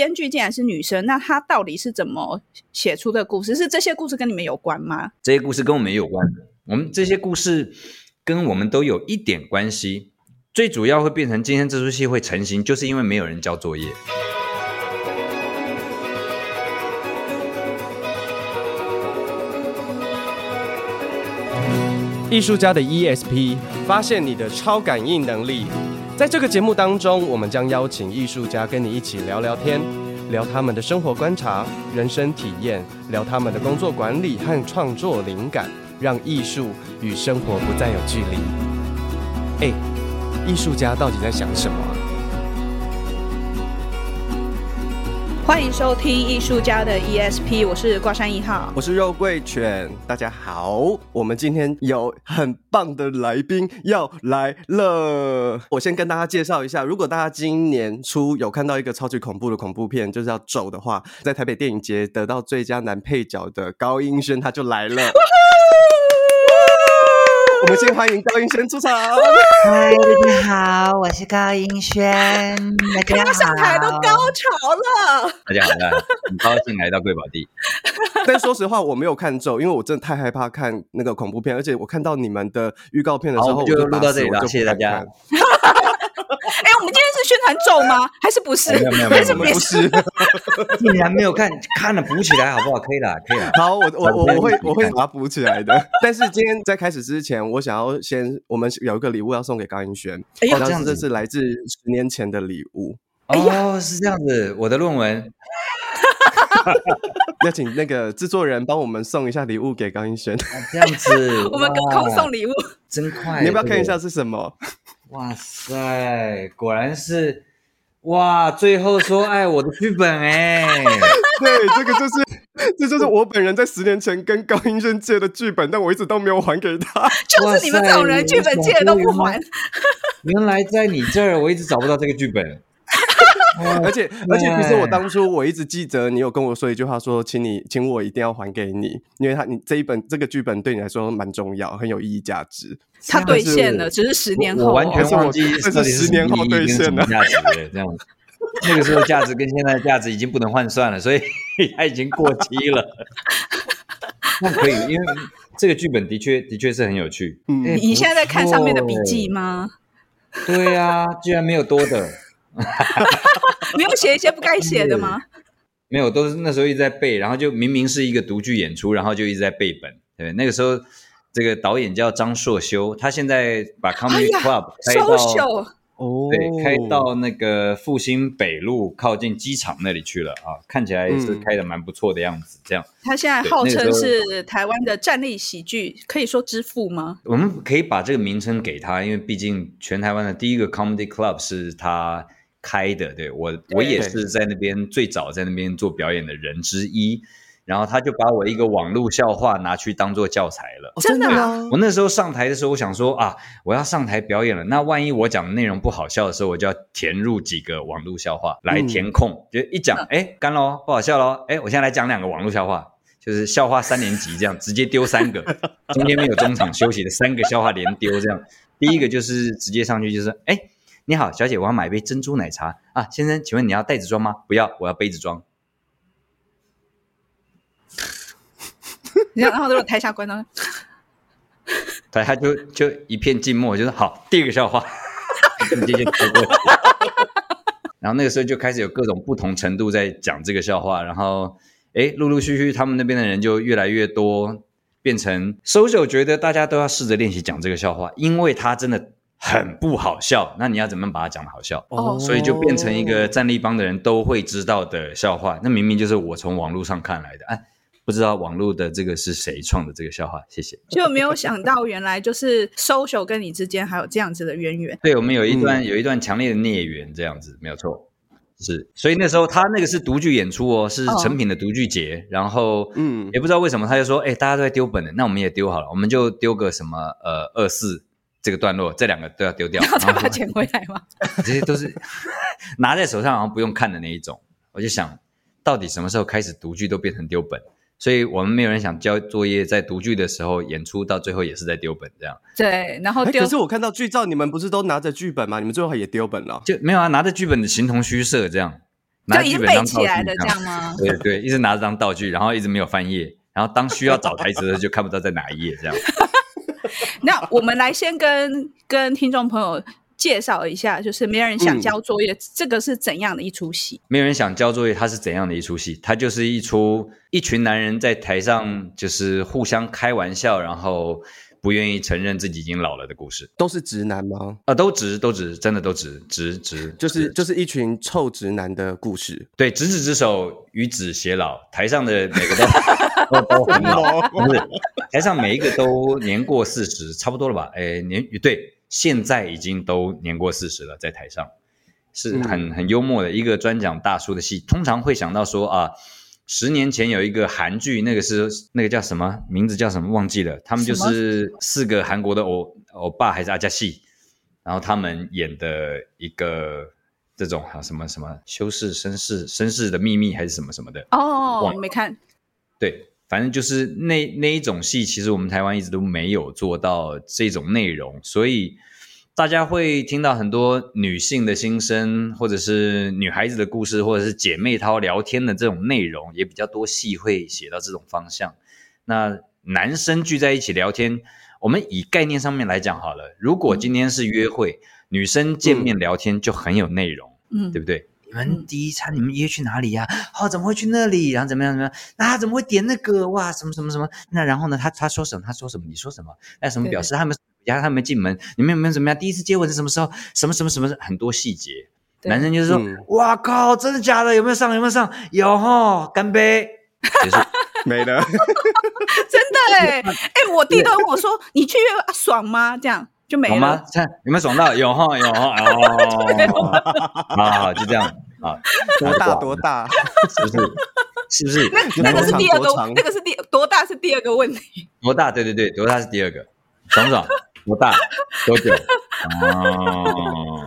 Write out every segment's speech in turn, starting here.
编剧竟然是女生，那她到底是怎么写出的故事？是这些故事跟你们有关吗？这些故事跟我们有关，我们这些故事跟我们都有一点关系。最主要会变成今天这出戏会成型，就是因为没有人交作业。艺术家的 ESP，发现你的超感应能力。在这个节目当中，我们将邀请艺术家跟你一起聊聊天，聊他们的生活观察、人生体验，聊他们的工作管理和创作灵感，让艺术与生活不再有距离。哎，艺术家到底在想什么？欢迎收听艺术家的 ESP，我是挂山一号，我是肉桂犬，大家好，我们今天有很棒的来宾要来了。我先跟大家介绍一下，如果大家今年初有看到一个超级恐怖的恐怖片，就是要走的话，在台北电影节得到最佳男配角的高英轩他就来了。我们先欢迎高英轩出场。嗨，大家好，我是高英轩。大家好。上台都高潮了。大家好，很高兴来到贵宝地。但说实话，我没有看咒，因为我真的太害怕看那个恐怖片，而且我看到你们的预告片的时候，我就录到这里了。谢谢大家。哎，我们今天是宣传咒吗？还是不是？没有没有没有，不是。竟然没有看，看了补起来好不好？可以了，可以了。好，我我我我会我会把它补起来的。但是今天在开始之前，我想要先，我们有一个礼物要送给高音轩。哎呀，这样子，这是来自十年前的礼物。哦，是这样子，我的论文。要请那个制作人帮我们送一下礼物给高音轩。这样子，我们隔空送礼物，真快。你要不要看一下是什么？哇塞，果然是哇！最后说爱我的剧本哎，对，这个就是这就是我本人在十年前跟高英轩借的剧本，但我一直都没有还给他。就是你们这种人，剧本借了都不还。原来在你这儿，我一直找不到这个剧本。而且而且，其实我当初我一直记得你有跟我说一句话，说请你请我一定要还给你，因为他你这一本这个剧本对你来说蛮重要，很有意义价值。他兑现了，只是十年后，我完全忘记 这是十年后兑现了价值的这样子。那个时候价值跟现在的价值已经不能换算了，所以 它已经过期了。那可以，因为这个剧本的确的确是很有趣。嗯，你现在在看上面的笔记吗？对呀，居然没有多的。没有写一些不该写的吗？没有，都是那时候一直在背，然后就明明是一个独剧演出，然后就一直在背本。对，那个时候这个导演叫张硕修，他现在把 Comedy Club 开到哦，对，开到那个复兴北路靠近机场那里去了啊，看起来也是开的蛮不错的样子。这样，他现在号称是台湾的站立喜剧，可以说之父吗？我们可以把这个名称给他，因为毕竟全台湾的第一个 Comedy Club 是他。开的，对，我我也是在那边最早在那边做表演的人之一，然后他就把我一个网络笑话拿去当做教材了。真的吗？我那时候上台的时候，我想说啊，我要上台表演了，那万一我讲的内容不好笑的时候，我就要填入几个网络笑话来填空，就一讲，哎，干喽，不好笑喽，哎，我现在来讲两个网络笑话，就是笑话三年级这样，直接丢三个，中间没有中场休息的三个笑话连丢这样。第一个就是直接上去就是，哎。你好，小姐，我要买一杯珍珠奶茶啊。先生，请问你要袋子装吗？不要，我要杯子装。然后都是台下观众，台下就就一片静默，就说好，第一个笑话。然后那个时候就开始有各种不同程度在讲这个笑话，然后哎，陆陆续续他们那边的人就越来越多，变成 social 觉得大家都要试着练习讲这个笑话，因为他真的。很不好笑，那你要怎么把它讲得好笑？哦，所以就变成一个战立帮的人都会知道的笑话。那明明就是我从网络上看来的，哎，不知道网络的这个是谁创的这个笑话？谢谢。就没有想到原来就是 social 跟你之间还有这样子的渊源。对，我们有一段、嗯、有一段强烈的孽缘，这样子没有错。是，所以那时候他那个是独剧演出哦，是成品的独剧节。哦、然后嗯，也不知道为什么他就说，哎，大家都在丢本的，那我们也丢好了，我们就丢个什么呃二四。这个段落，这两个都要丢掉，然后再把它捡回来吗？这些都是拿在手上好像不用看的那一种。我就想到底什么时候开始读剧都变成丢本？所以我们没有人想交作业，在读剧的时候演出到最后也是在丢本这样。对，然后丢。可是我看到剧照，你们不是都拿着剧本吗？你们最后也丢本了？就没有啊，拿着剧本的形同虚设这样。拿剧本当道具就已经背起来的这样吗？对对，一直拿着当道具，然后一直没有翻页，然后当需要找台词的时候就看不到在哪一页这样。那我们来先跟跟听众朋友介绍一下，就是没有人想交作业，嗯、这个是怎样的一出戏？没有人想交作业，它是怎样的一出戏？它就是一出一群男人在台上就是互相开玩笑，然后不愿意承认自己已经老了的故事。都是直男吗？啊、呃，都直，都直，真的都直，直直，就是就是一群臭直男的故事。对，执子之手，与子偕老。台上的每个都都都很老，不是？台上每一个都年过四十，差不多了吧？哎，年对。现在已经都年过四十了，在台上是很很幽默的一个专讲大叔的戏。通常会想到说啊，十年前有一个韩剧，那个是那个叫什么名字叫什么忘记了？他们就是四个韩国的欧欧巴还是阿加西，然后他们演的一个这种哈什么什么修饰绅士绅士的秘密还是什么什么的哦，我没看。对。反正就是那那一种戏，其实我们台湾一直都没有做到这种内容，所以大家会听到很多女性的心声，或者是女孩子的故事，或者是姐妹淘聊天的这种内容，也比较多戏会写到这种方向。那男生聚在一起聊天，我们以概念上面来讲好了，如果今天是约会，嗯、女生见面聊天就很有内容，嗯，对不对？你们第一餐你们约去哪里呀？哦，怎么会去那里？然后怎么样怎么样？那他怎么会点那个？哇，什么什么什么？那然后呢？他他说什么？他说什么？你说什么？那什么表示他们家他们进门？你们有没有怎么样？第一次接吻是什么时候？什么什么什么？很多细节。男生就是说，哇靠，真的假的？有没有上？有没有上？有哈，干杯。结束，没了。真的哎 哎，我弟都问我说，你去约爽吗？这样。就没了好吗？看有没有爽到？有哈有哈哦，好好就这样啊，多大多大？是不是？是不是？那那个是第二个，那个是第多大是第二个问题。多大？对对对，多大是第二个。爽不爽？多大？多久？哦，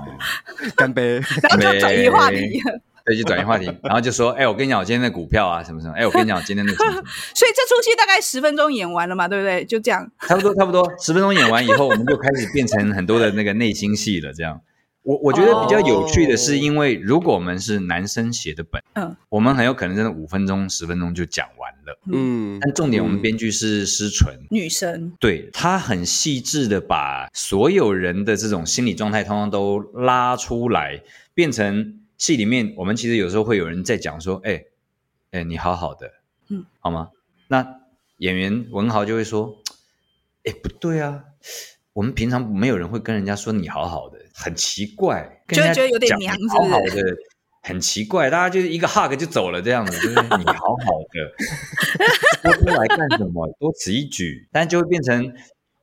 干杯！然后就转移话题。对，就转移话题，然后就说：“哎、欸，我跟你讲，我今天的股票啊，什么什么？哎、欸，我跟你讲，我今天的什么什么。”所以这出戏大概十分钟演完了嘛，对不对？就这样，差不多，差不多，十分钟演完以后，我们就开始变成很多的那个内心戏了。这样，我我觉得比较有趣的是，因为如果我们是男生写的本，嗯，我们很有可能真的五分钟、十分钟就讲完了，嗯。但重点，我们编剧是思纯，女生，对，她很细致的把所有人的这种心理状态，通通都拉出来，变成。戏里面，我们其实有时候会有人在讲说：“哎，哎，你好好的，嗯，好吗？”那演员文豪就会说：“哎，不对啊，我们平常没有人会跟人家说你好好的，很奇怪，跟人家讲好好的，很奇怪，大家就是一个 hug 就走了这样子，就是你好好的，说出来干什么？多此一举，但就会变成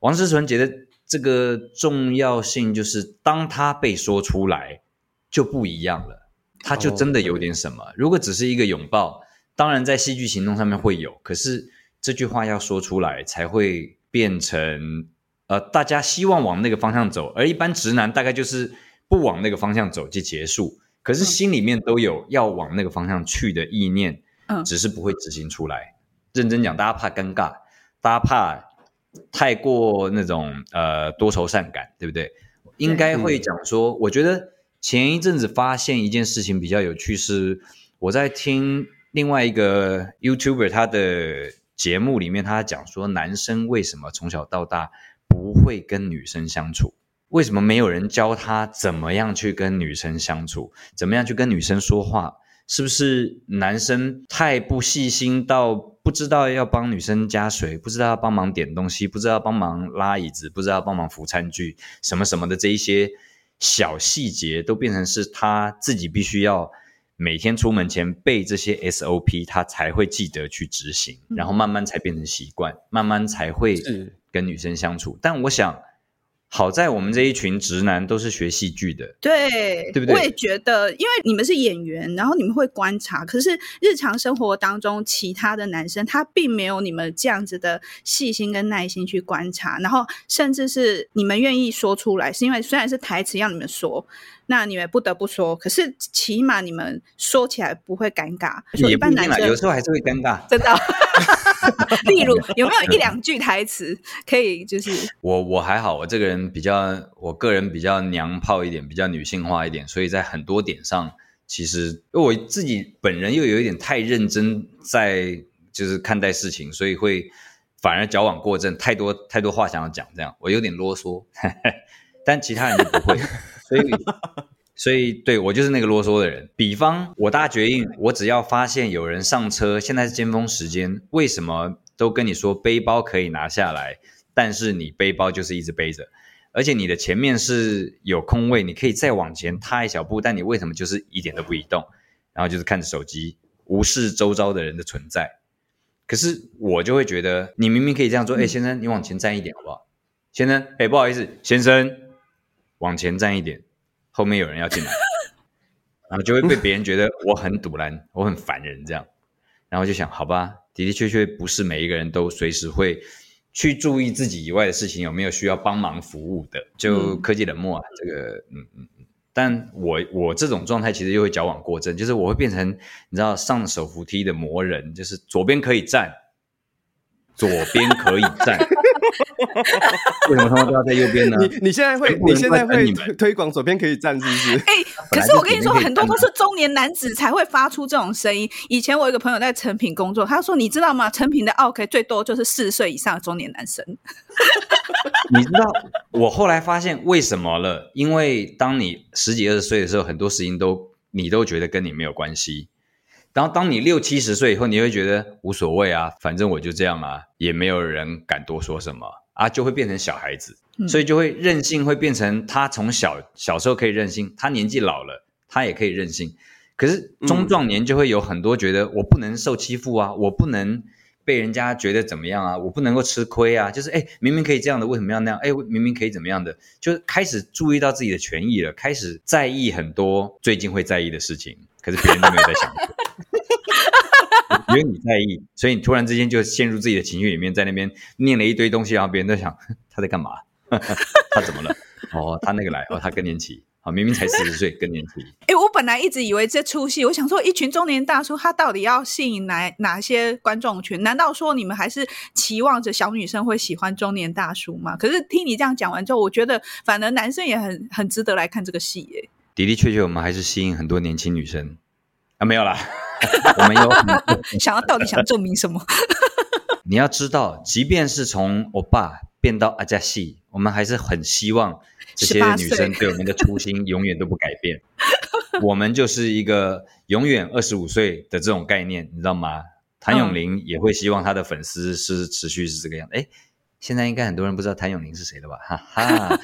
王思纯觉得这个重要性，就是当他被说出来就不一样了。”他就真的有点什么。如果只是一个拥抱，当然在戏剧行动上面会有，可是这句话要说出来才会变成呃，大家希望往那个方向走，而一般直男大概就是不往那个方向走就结束。可是心里面都有要往那个方向去的意念，嗯，只是不会执行出来。认真讲，大家怕尴尬，大家怕太过那种呃多愁善感，对不对？应该会讲说，我觉得。前一阵子发现一件事情比较有趣，是我在听另外一个 YouTuber 他的节目里面，他讲说男生为什么从小到大不会跟女生相处？为什么没有人教他怎么样去跟女生相处？怎么样去跟女生说话？是不是男生太不细心到不知道要帮女生加水，不知道要帮忙点东西，不知道要帮忙拉椅子，不知道要帮忙扶餐具，什么什么的这一些？小细节都变成是他自己必须要每天出门前背这些 SOP，他才会记得去执行，然后慢慢才变成习惯，慢慢才会跟女生相处。但我想。好在我们这一群直男都是学戏剧的，对，对不对？我也觉得，因为你们是演员，然后你们会观察，可是日常生活当中其他的男生他并没有你们这样子的细心跟耐心去观察，然后甚至是你们愿意说出来，是因为虽然是台词让你们说。那你们不得不说，可是起码你们说起来不会尴尬。一定啦，有时候还是会尴尬。真的，例如有没有一两句台词可以就是？我我还好，我这个人比较，我个人比较娘炮一点，比较女性化一点，所以在很多点上其实因为我自己本人又有一点太认真在就是看待事情，所以会反而矫枉过正，太多太多话想要讲，这样我有点啰嗦，但其他人就不会，所以。所以，对，我就是那个啰嗦的人。比方，我大决定，我只要发现有人上车，现在是尖峰时间，为什么都跟你说背包可以拿下来，但是你背包就是一直背着，而且你的前面是有空位，你可以再往前踏一小步，但你为什么就是一点都不移动？然后就是看着手机，无视周遭的人的存在。可是我就会觉得，你明明可以这样做，哎，先生，你往前站一点好不好？先生，哎，不好意思，先生，往前站一点。后面有人要进来，然后就会被别人觉得我很堵拦，我很烦人这样，然后就想，好吧，的的确确不是每一个人都随时会去注意自己以外的事情有没有需要帮忙服务的，就科技冷漠啊，这个，嗯嗯。嗯，但我我这种状态其实又会矫枉过正，就是我会变成你知道上手扶梯的魔人，就是左边可以站，左边可以站。为什么他们都要在右边呢？你你现在会你现在会推广左边可以站，是不是？哎、欸，可是我跟你说，很多都是中年男子才会发出这种声音。以前我有一个朋友在成品工作，他说：“你知道吗？成品的奥客最多就是四十岁以上的中年男生。”你知道我后来发现为什么了？因为当你十几二十岁的时候，很多事情都你都觉得跟你没有关系。然后当你六七十岁以后，你会觉得无所谓啊，反正我就这样啊，也没有人敢多说什么啊，就会变成小孩子，所以就会任性，会变成他从小小时候可以任性，他年纪老了，他也可以任性。可是中壮年就会有很多觉得我不能受欺负啊，我不能被人家觉得怎么样啊，我不能够吃亏啊，就是哎，明明可以这样的，为什么要那样？哎，明明可以怎么样的，就开始注意到自己的权益了，开始在意很多最近会在意的事情，可是别人都没有在想。因为你在意，所以你突然之间就陷入自己的情绪里面，在那边念了一堆东西，然后别人都想 他在干嘛？他怎么了？哦，他那个来，哦，他更年期，好，明明才四十岁，更年期。哎，我本来一直以为这出戏，我想说，一群中年大叔，他到底要吸引哪哪些观众群？难道说你们还是期望着小女生会喜欢中年大叔吗？可是听你这样讲完之后，我觉得反而男生也很很值得来看这个戏耶。的的确确，我们还是吸引很多年轻女生啊，没有啦。我们有 想要到底想证明什么？你要知道，即便是从欧巴变到阿加西，我们还是很希望这些女生对我们的初心永远都不改变。我们就是一个永远二十五岁的这种概念，你知道吗？谭咏麟也会希望他的粉丝是持续是这个样子。哎、嗯，现在应该很多人不知道谭咏麟是谁了吧？哈哈，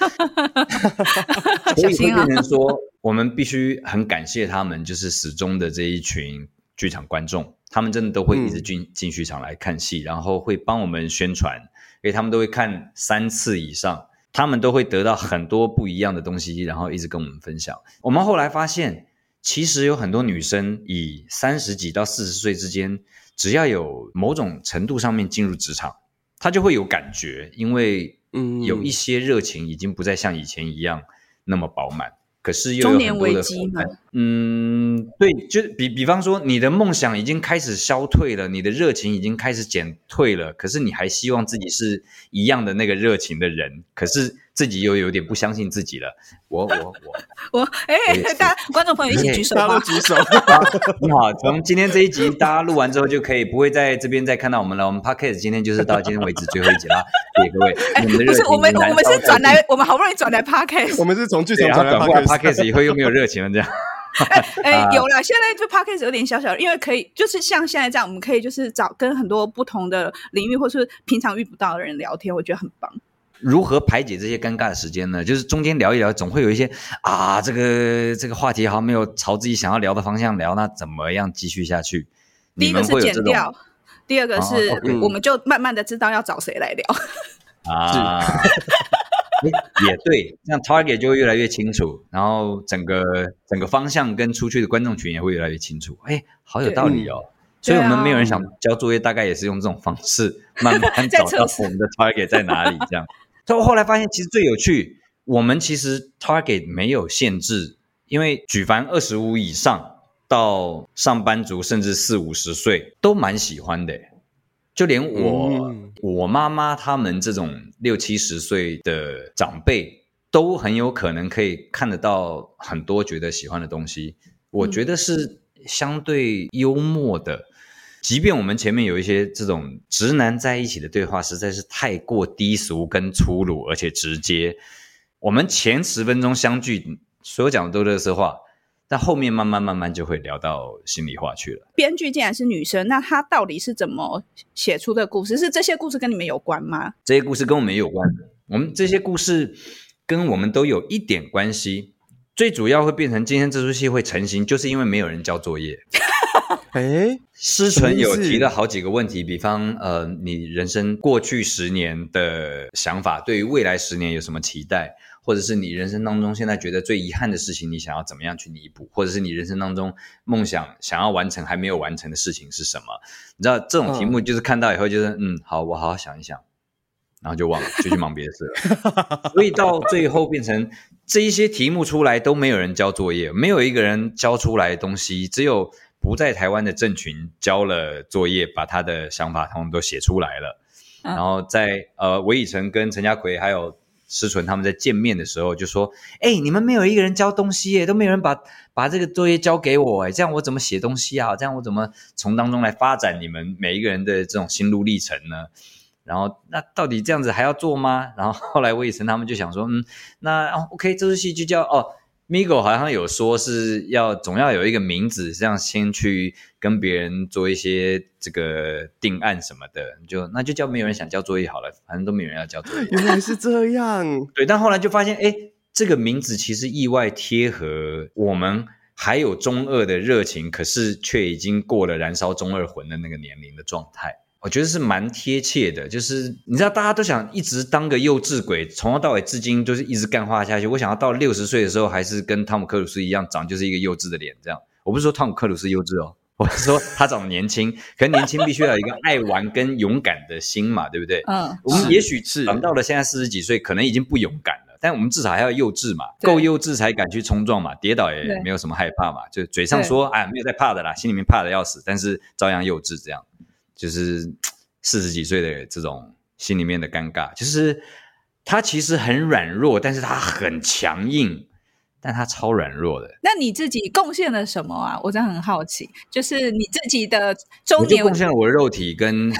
所以会变成说，我们必须很感谢他们，就是始终的这一群。剧场观众，他们真的都会一直进进剧场来看戏，嗯、然后会帮我们宣传，因为他们都会看三次以上，他们都会得到很多不一样的东西，然后一直跟我们分享。我们后来发现，其实有很多女生以三十几到四十岁之间，只要有某种程度上面进入职场，她就会有感觉，因为嗯，有一些热情已经不再像以前一样那么饱满。可是又有很多的负担，嗯，对，就比比方说，你的梦想已经开始消退了，你的热情已经开始减退了，可是你还希望自己是一样的那个热情的人，可是。自己又有点不相信自己了，我我我 我，哎，大家观众朋友一起举手吧，大家都举手。你好，从今天这一集大家录完之后就可以不会在这边再看到我们了。我们 Podcast 今天就是到今天为止最后一集了，谢谢各位。不是我们我们是转来，我们好不容易转来 Podcast，我们是从剧场转来 Podcast，以后又没有热情了这样。哎哎，有了，现在就 Podcast 有点小小的，因为可以就是像现在这样，我们可以就是找跟很多不同的领域或是平常遇不到的人聊天，我觉得很棒。如何排解这些尴尬的时间呢？就是中间聊一聊，总会有一些啊，这个这个话题好像没有朝自己想要聊的方向聊，那怎么样继续下去？第一个是剪掉，第二个是、哦、我们就慢慢的知道要找谁来聊啊。也对，这样 target 就会越来越清楚，然后整个整个方向跟出去的观众群也会越来越清楚。哎，好有道理哦。所以我们没有人想交作业，大概也是用这种方式慢慢 找到我们的 target 在哪里，这样。所以我后来发现，其实最有趣，我们其实 target 没有限制，因为举凡二十五以上到上班族，甚至四五十岁都蛮喜欢的。就连我、嗯、我妈妈他们这种六七十岁的长辈，都很有可能可以看得到很多觉得喜欢的东西。我觉得是相对幽默的。嗯、即便我们前面有一些这种直男在一起的对话，实在是太过低俗跟粗鲁，而且直接。我们前十分钟相聚，所有讲的都是垃圾话。但后面慢慢慢慢就会聊到心里话去了。编剧竟然是女生，那她到底是怎么写出的故事？是这些故事跟你们有关吗？这些故事跟我们有关。我们这些故事跟我们都有一点关系。最主要会变成今天这出戏会成型，就是因为没有人交作业。哎，思纯有提了好几个问题，比方呃，你人生过去十年的想法，对于未来十年有什么期待？或者是你人生当中现在觉得最遗憾的事情，你想要怎么样去弥补？或者是你人生当中梦想想要完成还没有完成的事情是什么？你知道这种题目就是看到以后就是嗯，嗯，好，我好好想一想，然后就忘了，就去忙别的事了。所以到最后变成这一些题目出来都没有人交作业，没有一个人交出来的东西，只有不在台湾的政群交了作业，把他的想法通通都写出来了。然后在呃，韦以诚跟陈家奎还有。施纯他们在见面的时候就说：“哎、欸，你们没有一个人交东西耶，都没有人把把这个作业交给我，哎，这样我怎么写东西啊？这样我怎么从当中来发展你们每一个人的这种心路历程呢？然后那到底这样子还要做吗？然后后来韦以诚他们就想说，嗯，那、哦、OK，这出戏就叫哦。” Migo 好像有说是要总要有一个名字，这样先去跟别人做一些这个定案什么的，就那就叫没有人想交作业好了，反正都没有人要交作业。原来是这样，对。但后来就发现，哎，这个名字其实意外贴合我们还有中二的热情，可是却已经过了燃烧中二魂的那个年龄的状态。我觉得是蛮贴切的，就是你知道，大家都想一直当个幼稚鬼，从头到尾至今就是一直干话下去。我想要到六十岁的时候，还是跟汤姆克鲁斯一样，长就是一个幼稚的脸，这样。我不是说汤姆克鲁斯幼稚哦，我是说他长得年轻，可能年轻必须要有一个爱玩跟勇敢的心嘛，对不对？嗯，我们也许是长到了现在四十几岁，可能已经不勇敢了，但我们至少还要幼稚嘛，够幼稚才敢去冲撞嘛，跌倒也没有什么害怕嘛，就嘴上说哎没有在怕的啦，心里面怕的要死，但是照样幼稚这样。就是 四十几岁的这种心里面的尴尬，就是他其实很软弱，但是他很强硬，但他超软弱的。那你自己贡献了什么啊？我真的很好奇，就是你自己的中年，我贡献了我的肉体跟。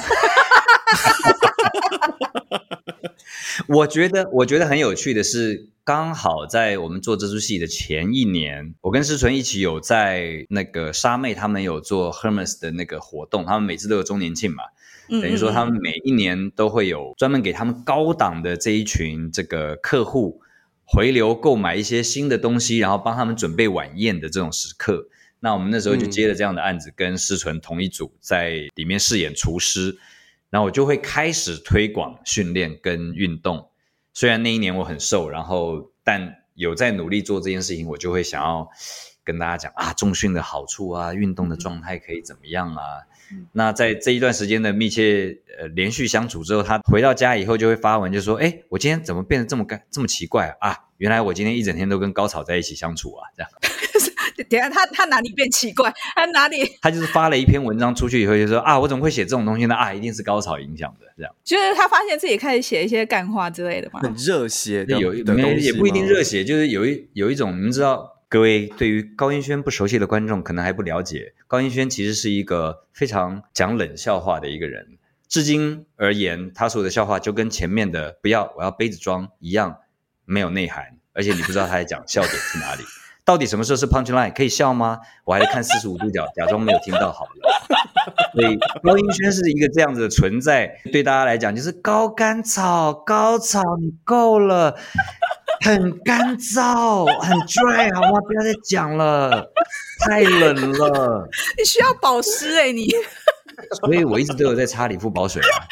我觉得，我觉得很有趣的是，刚好在我们做这出戏的前一年，我跟思纯一起有在那个沙妹他们有做 Hermes 的那个活动，他们每次都有周年庆嘛，等于说他们每一年都会有专门给他们高档的这一群这个客户回流购买一些新的东西，然后帮他们准备晚宴的这种时刻。那我们那时候就接了这样的案子，跟思纯同一组在里面饰演厨师。然后我就会开始推广训练跟运动，虽然那一年我很瘦，然后但有在努力做这件事情，我就会想要跟大家讲啊，重训的好处啊，运动的状态可以怎么样啊？嗯、那在这一段时间的密切呃连续相处之后，他回到家以后就会发文，就说：“哎，我今天怎么变得这么干这么奇怪啊？原来我今天一整天都跟高草在一起相处啊，这样。”等下，他他哪里变奇怪？他哪里？他就是发了一篇文章出去以后，就说啊，我怎么会写这种东西呢？啊，一定是高潮影响的，这样。就是他发现自己开始写一些干话之类的嘛，很热血的，有没也不一定热血，就是有一有一种，你们知道，各位对于高音轩不熟悉的观众可能还不了解，高音轩其实是一个非常讲冷笑话的一个人。至今而言，他所有的笑话就跟前面的“不要，我要杯子装”一样，没有内涵，而且你不知道他在讲笑点是哪里。到底什么时候是 punch line？可以笑吗？我还是看四十五度角，假装没有听到好了。所以高音轩是一个这样子的存在，对大家来讲就是高干草，高草你够了，很干燥，很 dry，好吗？不要再讲了，太冷了。你需要保湿哎、欸，你。所以我一直都有在擦理肤保水啊。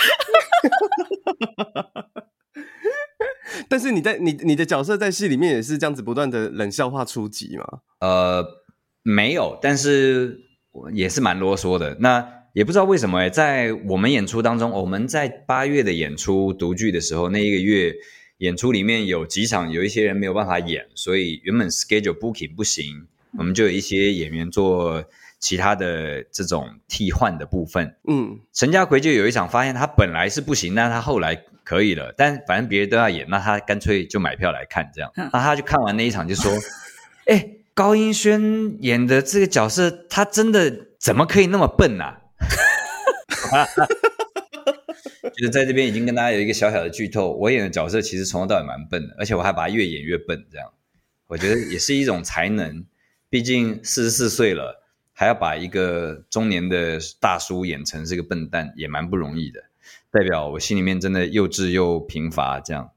但是你在你你的角色在戏里面也是这样子不断的冷笑话出击吗？呃，没有，但是也是蛮啰嗦的。那也不知道为什么哎，在我们演出当中，我们在八月的演出独剧的时候，那一个月演出里面有几场有一些人没有办法演，所以原本 schedule booking 不行，我们就有一些演员做其他的这种替换的部分。嗯，陈家奎就有一场发现他本来是不行，但他后来。可以了，但反正别人都要演，那他干脆就买票来看这样。那他就看完那一场就说：“ 哎、欸，高英轩演的这个角色，他真的怎么可以那么笨呢、啊？就是在这边已经跟大家有一个小小的剧透，我演的角色其实从头到尾蛮笨的，而且我还把他越演越笨，这样我觉得也是一种才能。毕竟四十四岁了，还要把一个中年的大叔演成是个笨蛋，也蛮不容易的。代表我心里面真的幼稚又贫乏，这样。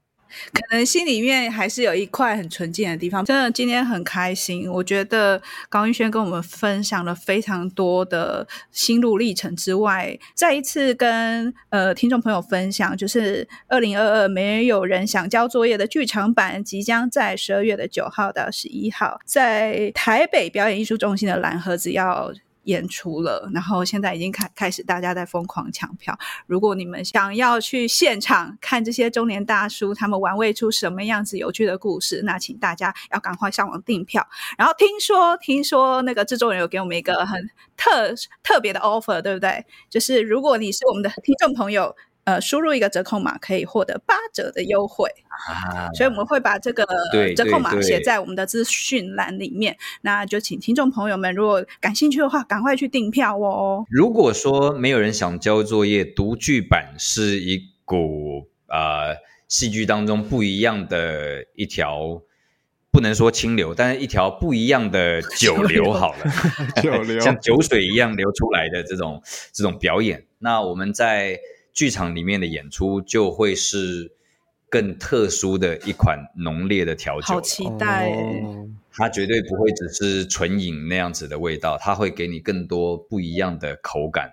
可能心里面还是有一块很纯净的地方。真的今天很开心，我觉得高玉轩跟我们分享了非常多的心路历程之外，再一次跟呃听众朋友分享，就是二零二二没有人想交作业的剧场版，即将在十二月的九号到十一号，在台北表演艺术中心的蓝盒子要演出了，然后现在已经开开始，大家在疯狂抢票。如果你们想要去现场看这些中年大叔他们玩味出什么样子有趣的故事，那请大家要赶快上网订票。然后听说，听说那个制作人有给我们一个很特特别的 offer，对不对？就是如果你是我们的听众朋友。呃，输入一个折扣码可以获得八折的优惠，啊，所以我们会把这个折扣码写在我们的资讯栏里面。那就请听众朋友们，如果感兴趣的话，赶快去订票哦。如果说没有人想交作业，读剧版是一股呃戏剧当中不一样的一条，不能说清流，但是一条不一样的 酒流好了，酒流像酒水一样流出来的这种这种表演。那我们在。剧场里面的演出就会是更特殊的一款浓烈的调酒，好期待！它绝对不会只是纯饮那样子的味道，它会给你更多不一样的口感，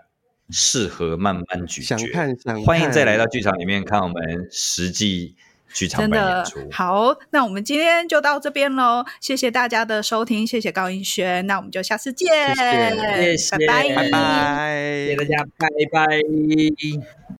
适合慢慢咀嚼。想看想看，欢迎再来到剧场里面看我们实际剧场版演出。好，那我们今天就到这边喽，谢谢大家的收听，谢谢高英轩，那我们就下次见，谢谢，拜拜，拜拜，谢谢大家，拜拜。